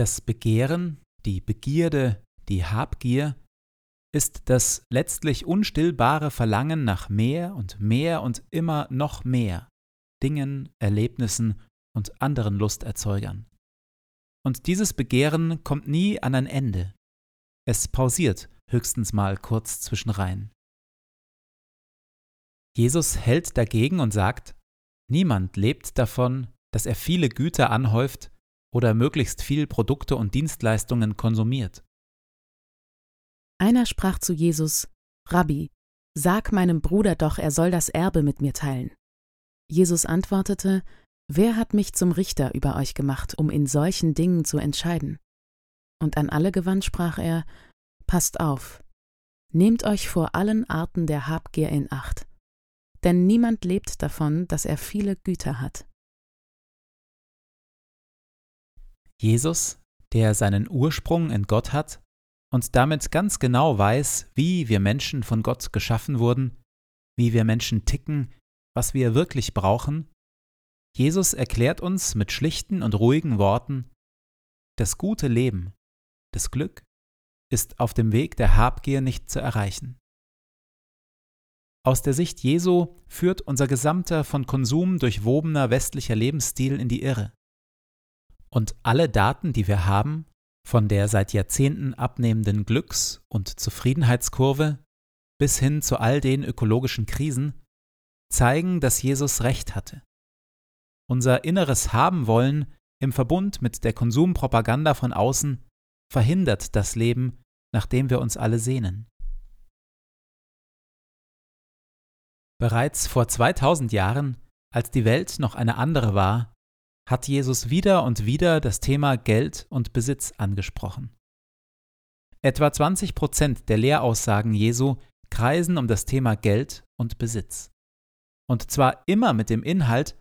Das Begehren, die Begierde, die Habgier ist das letztlich unstillbare Verlangen nach mehr und mehr und immer noch mehr Dingen, Erlebnissen und anderen Lusterzeugern. Und dieses Begehren kommt nie an ein Ende. Es pausiert höchstens mal kurz zwischenrein. Jesus hält dagegen und sagt, niemand lebt davon, dass er viele Güter anhäuft oder möglichst viel Produkte und Dienstleistungen konsumiert. Einer sprach zu Jesus, Rabbi, sag meinem Bruder doch, er soll das Erbe mit mir teilen. Jesus antwortete, Wer hat mich zum Richter über euch gemacht, um in solchen Dingen zu entscheiden? Und an alle gewandt sprach er, Passt auf, nehmt euch vor allen Arten der Habgier in Acht, denn niemand lebt davon, dass er viele Güter hat. Jesus, der seinen Ursprung in Gott hat und damit ganz genau weiß, wie wir Menschen von Gott geschaffen wurden, wie wir Menschen ticken, was wir wirklich brauchen, Jesus erklärt uns mit schlichten und ruhigen Worten, das gute Leben, das Glück, ist auf dem Weg der Habgier nicht zu erreichen. Aus der Sicht Jesu führt unser gesamter von Konsum durchwobener westlicher Lebensstil in die Irre. Und alle Daten, die wir haben, von der seit Jahrzehnten abnehmenden Glücks- und Zufriedenheitskurve bis hin zu all den ökologischen Krisen, zeigen, dass Jesus recht hatte. Unser inneres Haben wollen im Verbund mit der Konsumpropaganda von außen verhindert das Leben, nach dem wir uns alle sehnen. Bereits vor 2000 Jahren, als die Welt noch eine andere war, hat Jesus wieder und wieder das Thema Geld und Besitz angesprochen. Etwa 20 Prozent der Lehraussagen Jesu kreisen um das Thema Geld und Besitz. Und zwar immer mit dem Inhalt,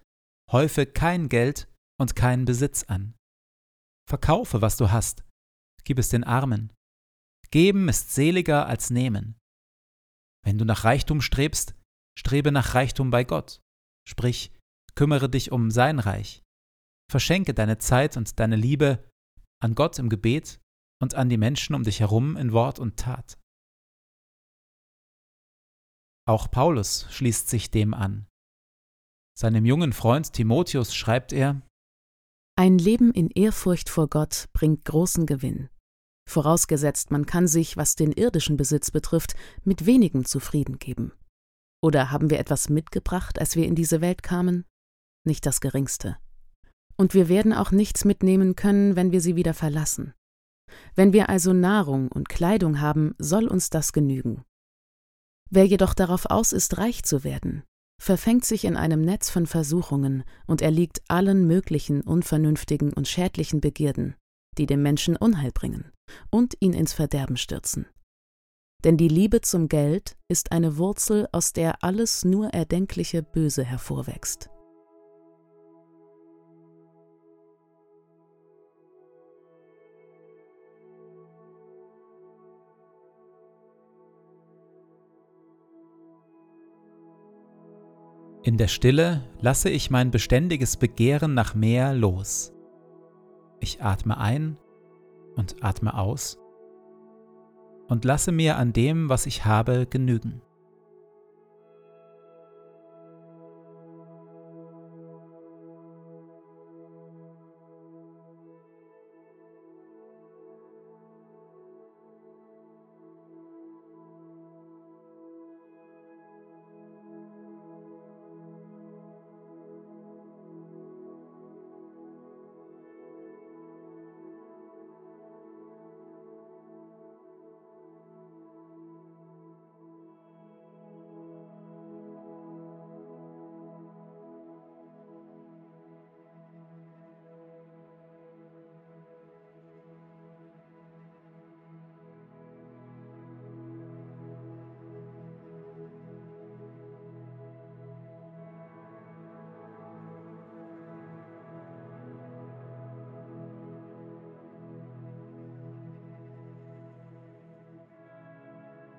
häufe kein Geld und keinen Besitz an. Verkaufe, was du hast, gib es den Armen. Geben ist seliger als nehmen. Wenn du nach Reichtum strebst, strebe nach Reichtum bei Gott. Sprich, kümmere dich um sein Reich. Verschenke deine Zeit und deine Liebe an Gott im Gebet und an die Menschen um dich herum in Wort und Tat. Auch Paulus schließt sich dem an. Seinem jungen Freund Timotheus schreibt er Ein Leben in Ehrfurcht vor Gott bringt großen Gewinn. Vorausgesetzt, man kann sich, was den irdischen Besitz betrifft, mit wenigem zufrieden geben. Oder haben wir etwas mitgebracht, als wir in diese Welt kamen? Nicht das geringste. Und wir werden auch nichts mitnehmen können, wenn wir sie wieder verlassen. Wenn wir also Nahrung und Kleidung haben, soll uns das genügen. Wer jedoch darauf aus ist, reich zu werden, verfängt sich in einem Netz von Versuchungen und erliegt allen möglichen unvernünftigen und schädlichen Begierden, die dem Menschen Unheil bringen und ihn ins Verderben stürzen. Denn die Liebe zum Geld ist eine Wurzel, aus der alles nur erdenkliche Böse hervorwächst. In der Stille lasse ich mein beständiges Begehren nach mehr los. Ich atme ein und atme aus und lasse mir an dem, was ich habe, genügen.